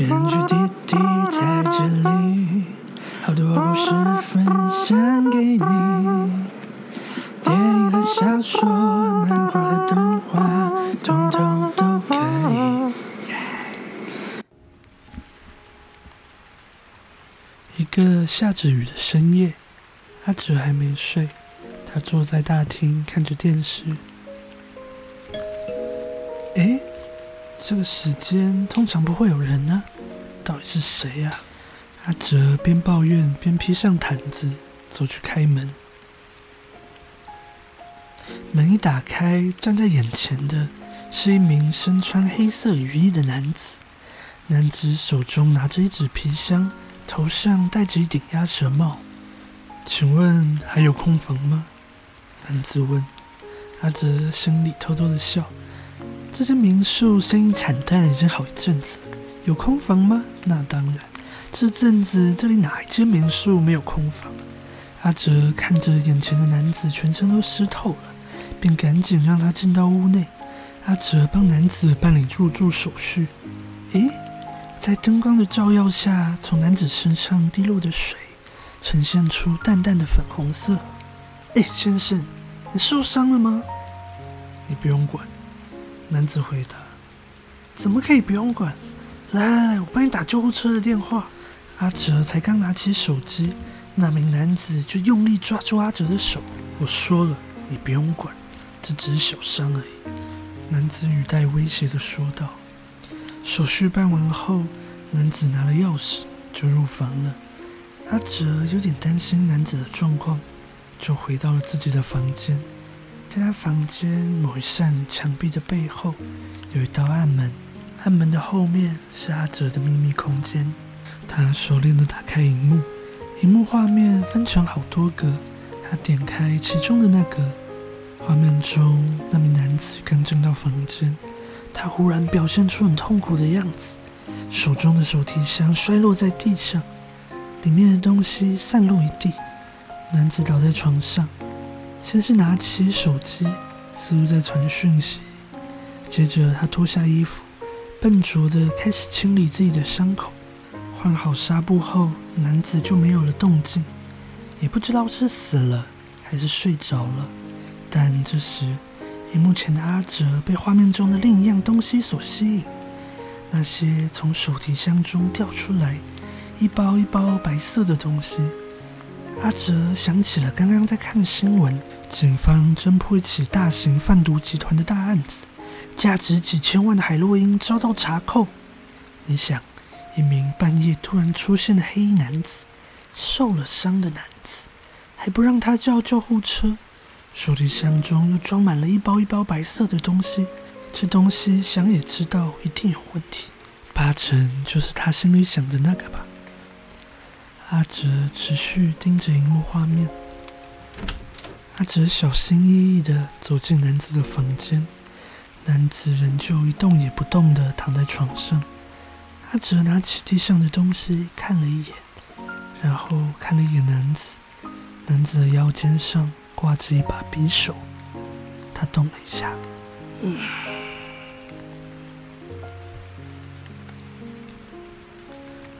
编剧弟弟在这里，好多故事分享给你。电影和小说，漫画和动画，通通都可以。一个下着雨的深夜，阿哲还没睡，他坐在大厅看着电视。诶，这个时间通常不会有人呢，到底是谁呀？阿哲边抱怨边披上毯子走去开门。门一打开，站在眼前的是一名身穿黑色雨衣的男子。男子手中拿着一纸皮箱，头上戴着一顶鸭舌帽。请问还有空房吗？男子问。阿哲心里偷偷的笑。这间民宿生意惨淡已经好一阵子，有空房吗？那当然，这阵子这里哪一间民宿没有空房？阿哲看着眼前的男子，全身都湿透了，便赶紧让他进到屋内。阿哲帮男子办理入住手续。诶，在灯光的照耀下，从男子身上滴落的水，呈现出淡淡的粉红色。诶，先生，你受伤了吗？你不用管。男子回答：“怎么可以不用管？来来来，我帮你打救护车的电话。”阿哲才刚拿起手机，那名男子就用力抓住阿哲的手。我说了，你不用管，这只是小伤而已。”男子语带威胁的说道。手续办完后，男子拿了钥匙就入房了。阿哲有点担心男子的状况，就回到了自己的房间。在他房间某一扇墙壁的背后，有一道暗门。暗门的后面是阿哲的秘密空间。他熟练地打开荧幕，荧幕画面分成好多格。他点开其中的那个画面中，那名男子刚进到房间。他忽然表现出很痛苦的样子，手中的手提箱摔落在地上，里面的东西散落一地。男子倒在床上。先是拿起手机，似乎在传讯息。接着，他脱下衣服，笨拙地开始清理自己的伤口。换好纱布后，男子就没有了动静，也不知道是死了还是睡着了。但这时，荧幕前的阿哲被画面中的另一样东西所吸引。那些从手提箱中掉出来，一包一包白色的东西。阿哲想起了刚刚在看的新闻，警方侦破一起大型贩毒集团的大案子，价值几千万的海洛因遭到查扣。你想，一名半夜突然出现的黑衣男子，受了伤的男子，还不让他叫救护车，手提箱中又装满了一包一包白色的东西，这东西想也知道一定有问题，八成就是他心里想的那个吧。阿哲持续盯着荧幕画面。阿哲小心翼翼地走进男子的房间，男子仍旧一动也不动地躺在床上。阿哲拿起地上的东西看了一眼，然后看了一眼男子。男子的腰间上挂着一把匕首，他动了一下。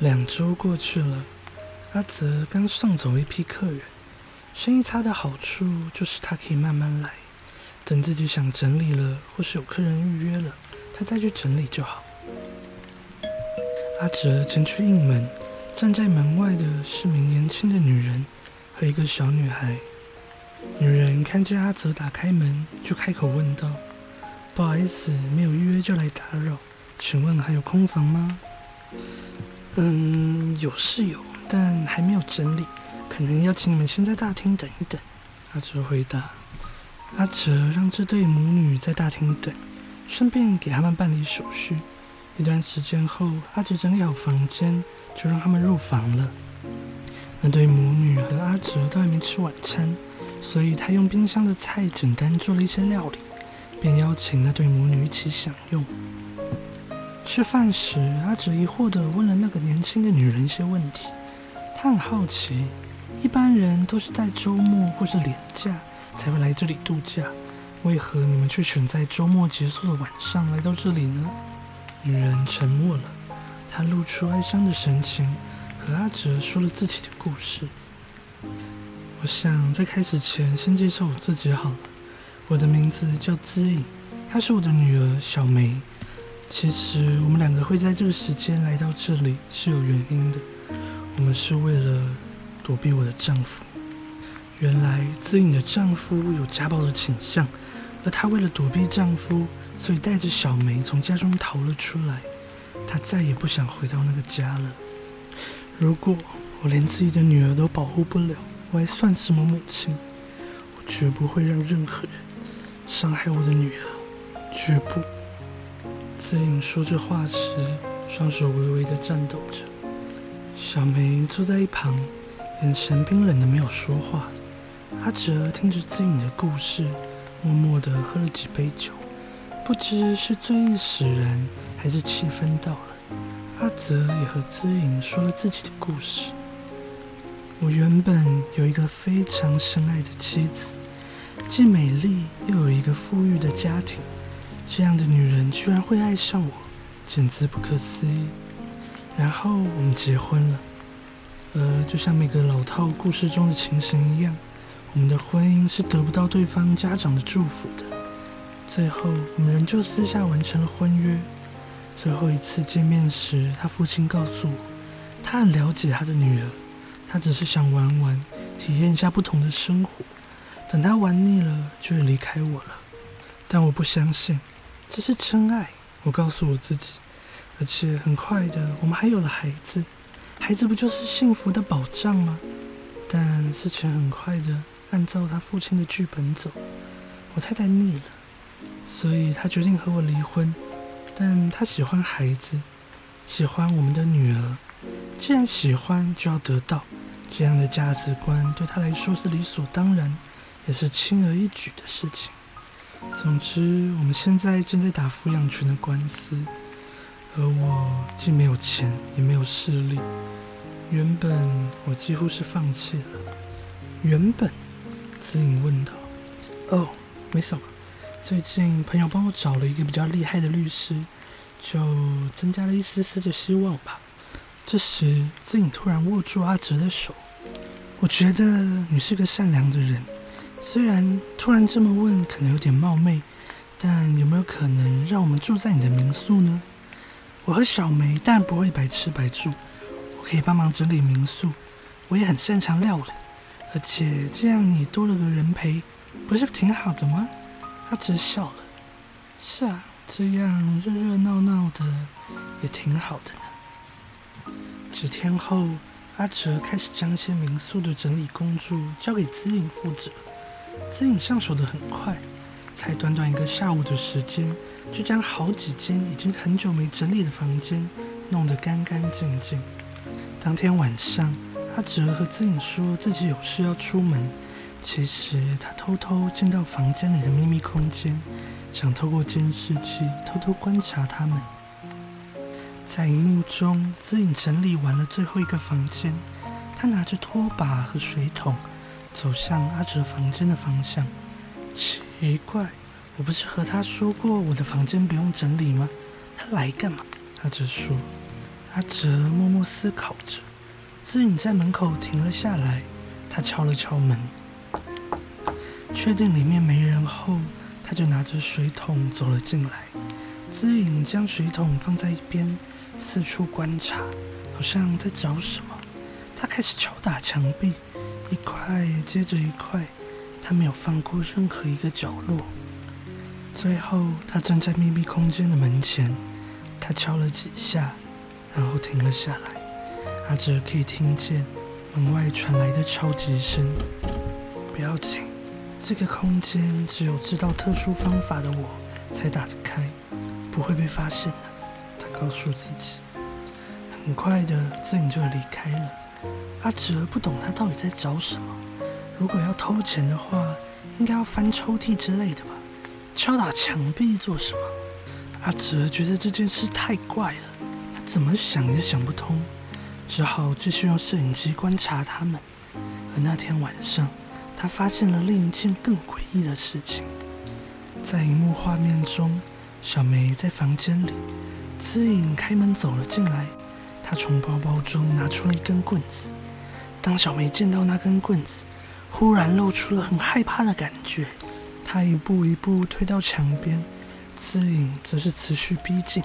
两周过去了。阿泽刚送走一批客人，生意差的好处就是他可以慢慢来，等自己想整理了，或是有客人预约了，他再去整理就好。阿哲前去应门，站在门外的是名年轻的女人和一个小女孩。女人看见阿泽打开门，就开口问道：“不好意思，没有预约就来打扰，请问还有空房吗？”“嗯，有是有。”但还没有整理，可能要请你们先在大厅等一等。阿哲回答。阿哲让这对母女在大厅等，顺便给他们办理手续。一段时间后，阿哲整理好房间，就让他们入房了。那对母女和阿哲都还没吃晚餐，所以他用冰箱的菜简单做了一些料理，便邀请那对母女一起享用。吃饭时，阿哲疑惑地问了那个年轻的女人一些问题。他很好奇，一般人都是在周末或是连假才会来这里度假，为何你们却选在周末结束的晚上来到这里呢？女人沉默了，她露出哀伤的神情，和阿哲说了自己的故事。我想在开始前先介绍我自己好了。我的名字叫姿颖，她是我的女儿小梅。其实我们两个会在这个时间来到这里是有原因的，我们是为了躲避我的丈夫。原来自颖的丈夫有家暴的倾向，而她为了躲避丈夫，所以带着小梅从家中逃了出来。她再也不想回到那个家了。如果我连自己的女儿都保护不了，我还算什么母亲？我绝不会让任何人伤害我的女儿，绝不。子颖说这话时，双手微微的颤抖着。小梅坐在一旁，眼神冰冷的没有说话。阿哲听着子颖的故事，默默的喝了几杯酒，不知是醉意使然，还是气氛到了。阿泽也和子颖说了自己的故事。我原本有一个非常深爱的妻子，既美丽又有一个富裕的家庭。这样的女人居然会爱上我，简直不可思议。然后我们结婚了，呃，就像每个老套故事中的情形一样，我们的婚姻是得不到对方家长的祝福的。最后，我们仍旧私下完成了婚约。最后一次见面时，他父亲告诉我，他很了解他的女儿。他只是想玩玩，体验一下不同的生活。等他玩腻了，就会离开我了。但我不相信，这是真爱。我告诉我自己，而且很快的，我们还有了孩子。孩子不就是幸福的保障吗？但事情很快的按照他父亲的剧本走。我太太腻了，所以他决定和我离婚。但他喜欢孩子，喜欢我们的女儿。既然喜欢，就要得到。这样的价值观对他来说是理所当然，也是轻而易举的事情。总之，我们现在正在打抚养权的官司，而我既没有钱，也没有势力。原本我几乎是放弃了。原本，子颖问道：“哦，没什么。最近朋友帮我找了一个比较厉害的律师，就增加了一丝丝的希望吧。”这时，子颖突然握住阿哲的手。我觉得你是个善良的人，虽然突然这么问可能有点冒昧，但有没有可能让我们住在你的民宿呢？我和小梅当然不会白吃白住，我可以帮忙整理民宿，我也很擅长料理，而且这样你多了个人陪，不是挺好的吗？阿哲笑了，是啊，这样热热闹闹的也挺好的呢。几天后，阿哲开始将一些民宿的整理工作交给资颖负责。资颖上手的很快，才短短一个下午的时间，就将好几间已经很久没整理的房间弄得干干净净。当天晚上，阿哲和资颖说自己有事要出门，其实他偷偷进到房间里的秘密空间，想透过监视器偷偷观察他们。在荧幕中，资颖整理完了最后一个房间，他拿着拖把和水桶，走向阿哲房间的方向。奇怪，我不是和他说过我的房间不用整理吗？他来干嘛？阿哲说。阿哲默默思考着。资颖在门口停了下来，他敲了敲门，确定里面没人后，他就拿着水桶走了进来。资颖将水桶放在一边。四处观察，好像在找什么。他开始敲打墙壁，一块接着一块，他没有放过任何一个角落。最后，他站在秘密空间的门前，他敲了几下，然后停了下来。阿哲可以听见门外传来的敲击声。不要紧，这个空间只有知道特殊方法的我才打得开，不会被发现的。他告诉自己，很快的，自己就要离开了。阿哲不懂他到底在找什么。如果要偷钱的话，应该要翻抽屉之类的吧？敲打墙壁做什么？阿哲觉得这件事太怪了，他怎么想也想不通，只好继续用摄影机观察他们。而那天晚上，他发现了另一件更诡异的事情，在荧幕画面中，小梅在房间里。姿颖开门走了进来，他从包包中拿出了一根棍子。当小梅见到那根棍子，忽然露出了很害怕的感觉。她一步一步推到墙边，姿影则是持续逼近。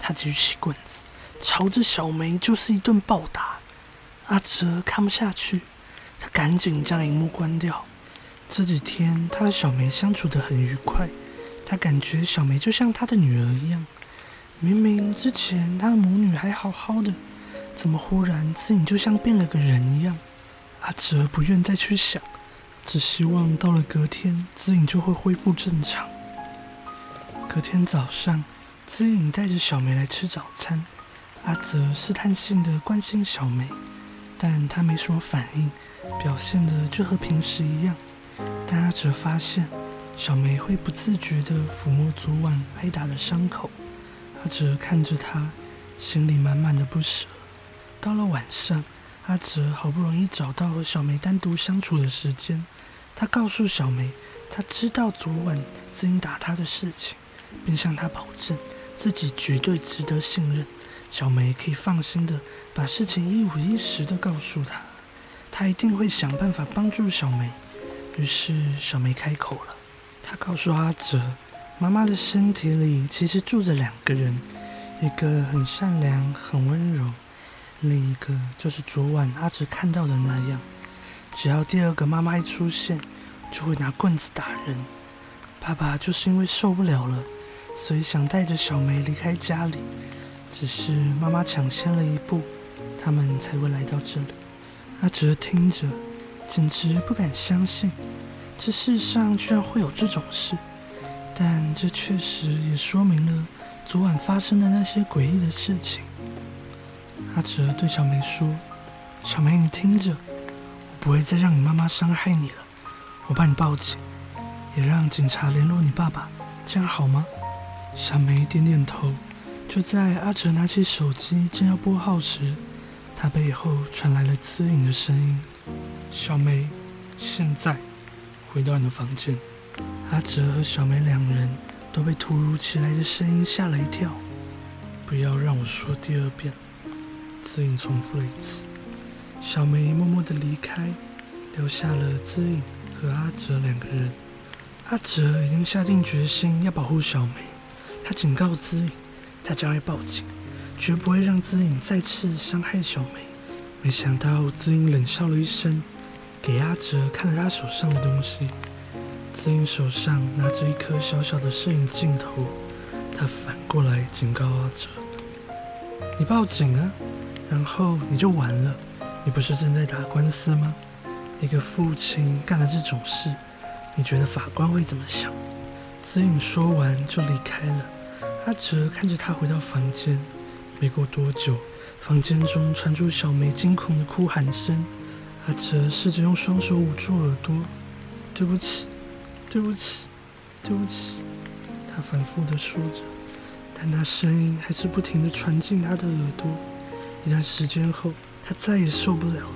她举起棍子，朝着小梅就是一顿暴打。阿哲看不下去，他赶紧将荧幕关掉。这几天，他和小梅相处得很愉快。他感觉小梅就像他的女儿一样。明明之前他的母女还好好的，怎么忽然自己就像变了个人一样？阿哲不愿再去想，只希望到了隔天，姿颖就会恢复正常。隔天早上，姿颖带着小梅来吃早餐。阿哲试探性的关心小梅。但他没什么反应，表现的就和平时一样。但阿哲发现小梅会不自觉地抚摸昨晚挨打的伤口。阿哲看着她，心里满满的不舍。到了晚上，阿哲好不容易找到和小梅单独相处的时间，他告诉小梅，他知道昨晚自己打他的事情，并向她保证自己绝对值得信任。小梅可以放心的把事情一五一十的告诉他，他一定会想办法帮助小梅。于是小梅开口了，她告诉阿哲，妈妈的身体里其实住着两个人，一个很善良很温柔，另一个就是昨晚阿哲看到的那样，只要第二个妈妈一出现，就会拿棍子打人。爸爸就是因为受不了了，所以想带着小梅离开家里。只是妈妈抢先了一步，他们才会来到这里。阿哲听着，简直不敢相信，这世上居然会有这种事。但这确实也说明了昨晚发生的那些诡异的事情。阿哲对小梅说：“小梅，你听着，我不会再让你妈妈伤害你了。我帮你报警，也让警察联络你爸爸，这样好吗？”小梅点点头。就在阿哲拿起手机正要拨号时，他背后传来了滋颖的声音：“小梅，现在回到你的房间。”阿哲和小梅两人都被突如其来的声音吓了一跳。不要让我说第二遍，姿颖重复了一次。小梅默默地离开，留下了姿颖和阿哲两个人。阿哲已经下定决心要保护小梅，他警告姿颖。他将会报警，绝不会让姿颖再次伤害小梅。没想到姿颖冷笑了一声，给阿哲看了他手上的东西。子颖手上拿着一颗小小的摄影镜头，他反过来警告阿哲：“你报警啊，然后你就完了。你不是正在打官司吗？一个父亲干了这种事，你觉得法官会怎么想？”子颖说完就离开了。阿哲看着他回到房间，没过多久，房间中传出小梅惊恐的哭喊声。阿哲试着用双手捂住耳朵，“对不起，对不起，对不起。”他反复的说着，但那声音还是不停的传进他的耳朵。一段时间后，他再也受不了了。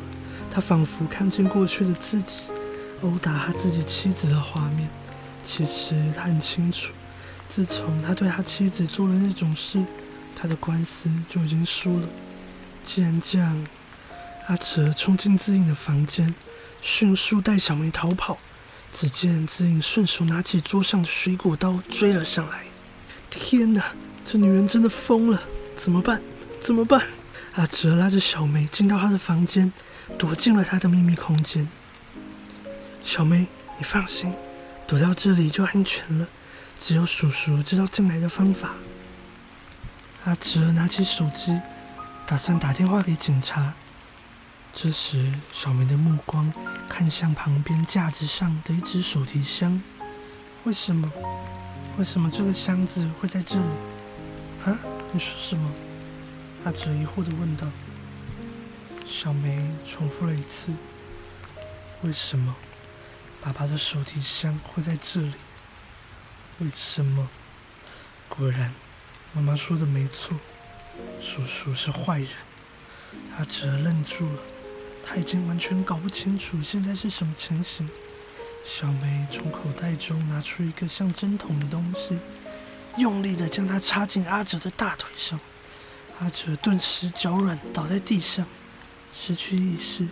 他仿佛看见过去的自己殴打他自己妻子的画面。其实他很清楚。自从他对他妻子做了那种事，他的官司就已经输了。既然这样，阿哲冲进自印的房间，迅速带小梅逃跑。只见自颖顺手拿起桌上的水果刀追了上来。天哪，这女人真的疯了！怎么办？怎么办？阿哲拉着小梅进到他的房间，躲进了他的秘密空间。小梅，你放心，躲到这里就安全了。只有叔叔知道进来的方法。阿哲拿起手机，打算打电话给警察。这时，小梅的目光看向旁边架子上的一只手提箱。为什么？为什么这个箱子会在这里？啊？你说什么？阿哲疑惑地问道。小梅重复了一次：“为什么爸爸的手提箱会在这里？”为什么？果然，妈妈说的没错，叔叔是坏人。阿哲愣住了，他已经完全搞不清楚现在是什么情形。小梅从口袋中拿出一个像针筒的东西，用力的将它插进阿哲的大腿上。阿哲顿时脚软，倒在地上，失去意识，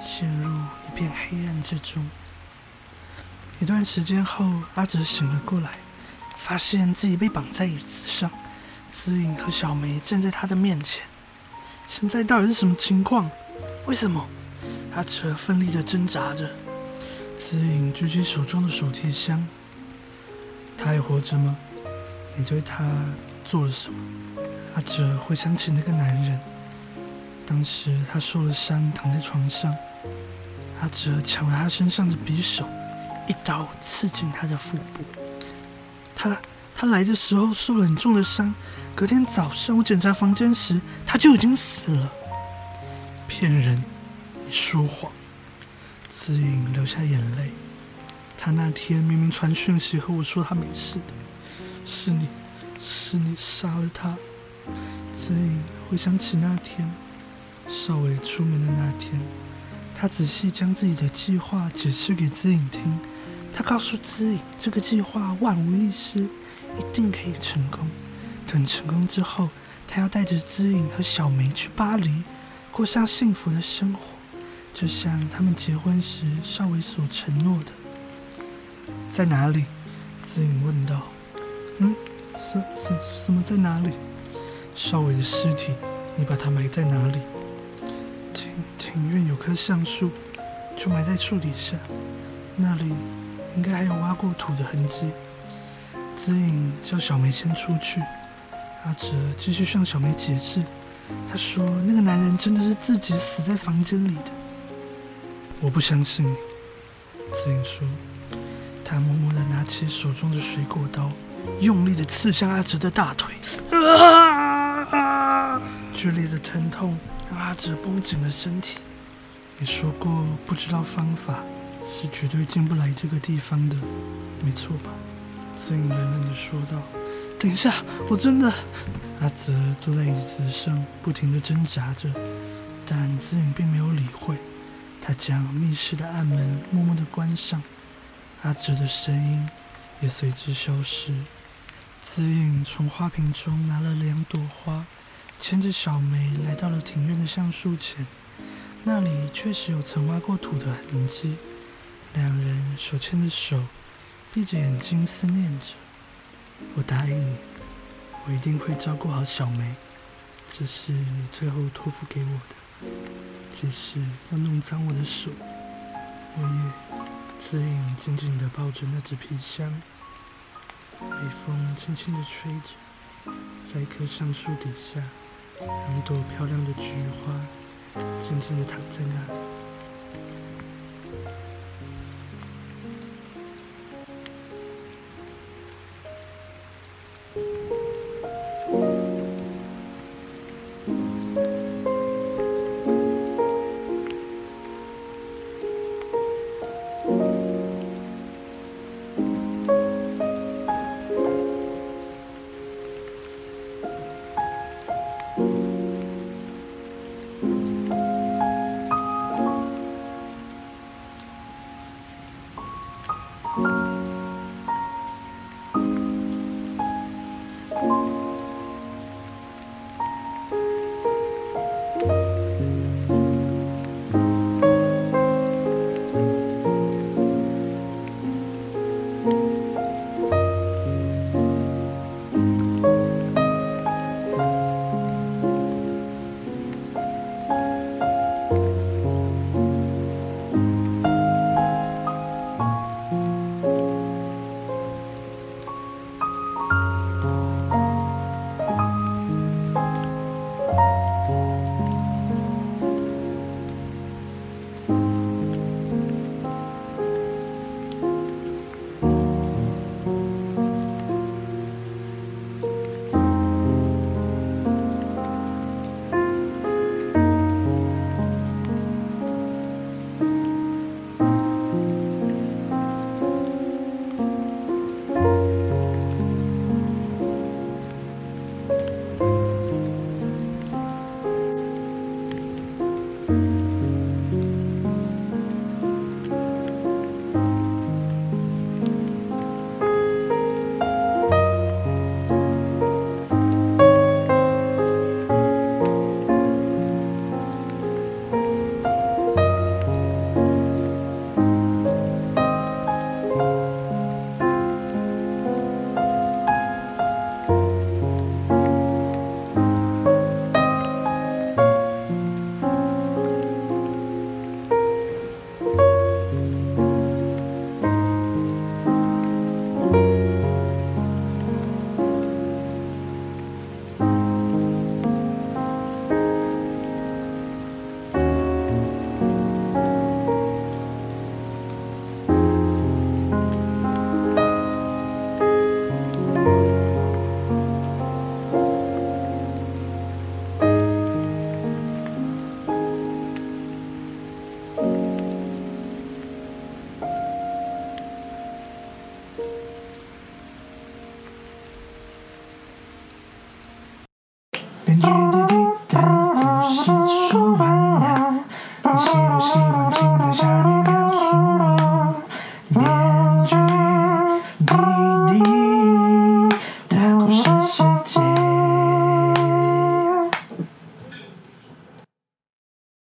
陷入一片黑暗之中。一段时间后，阿哲醒了过来，发现自己被绑在椅子上，姿颖和小梅站在他的面前。现在到底是什么情况？为什么？阿哲奋力的挣扎着。姿颖举起手中的手提箱。他还活着吗？你对他做了什么？阿哲回想起那个男人，当时他受了伤，躺在床上。阿哲抢了他身上的匕首，一刀刺进他的腹部。他他来的时候受了很重的伤，隔天早上我检查房间时，他就已经死了。骗人！你说谎！子颖流下眼泪。他那天明明传讯息和我说他没事的，是你，是你杀了他。子颖回想起那天，少伟出门的那天，他仔细将自己的计划解释给子颖听。他告诉子颖，这个计划万无一失，一定可以成功。等成功之后，他要带着子颖和小梅去巴黎，过上幸福的生活，就像他们结婚时少伟所承诺的。在哪里？子颖问道。嗯，什什什么在哪里？少伟的尸体，你把它埋在哪里？庭庭院有棵橡树，就埋在树底下。那里应该还有挖过土的痕迹。子颖叫小梅先出去。阿哲继续向小梅解释。他说那个男人真的是自己死在房间里的。我不相信你。子颖说。他默默地拿起手中的水果刀，用力地刺向阿哲的大腿。剧烈的疼痛让阿哲绷紧了身体。你说过不知道方法是绝对进不来这个地方的，没错吧？子颖冷冷地说道。等一下，我真的……阿泽坐在椅子上，不停地挣扎着，但子颖并没有理会。他将密室的暗门默默地关上。阿泽的声音也随之消失。子颖从花瓶中拿了两朵花，牵着小梅来到了庭院的橡树前。那里确实有曾挖过土的痕迹。两人手牵着手，闭着眼睛思念着：“我答应你，我一定会照顾好小梅。这是你最后托付给我的，即使要弄脏我的手，我也……”子颖紧紧地抱着那只皮箱，微风轻轻地吹着，在一棵橡树底下，两朵漂亮的菊花静静地躺在那里。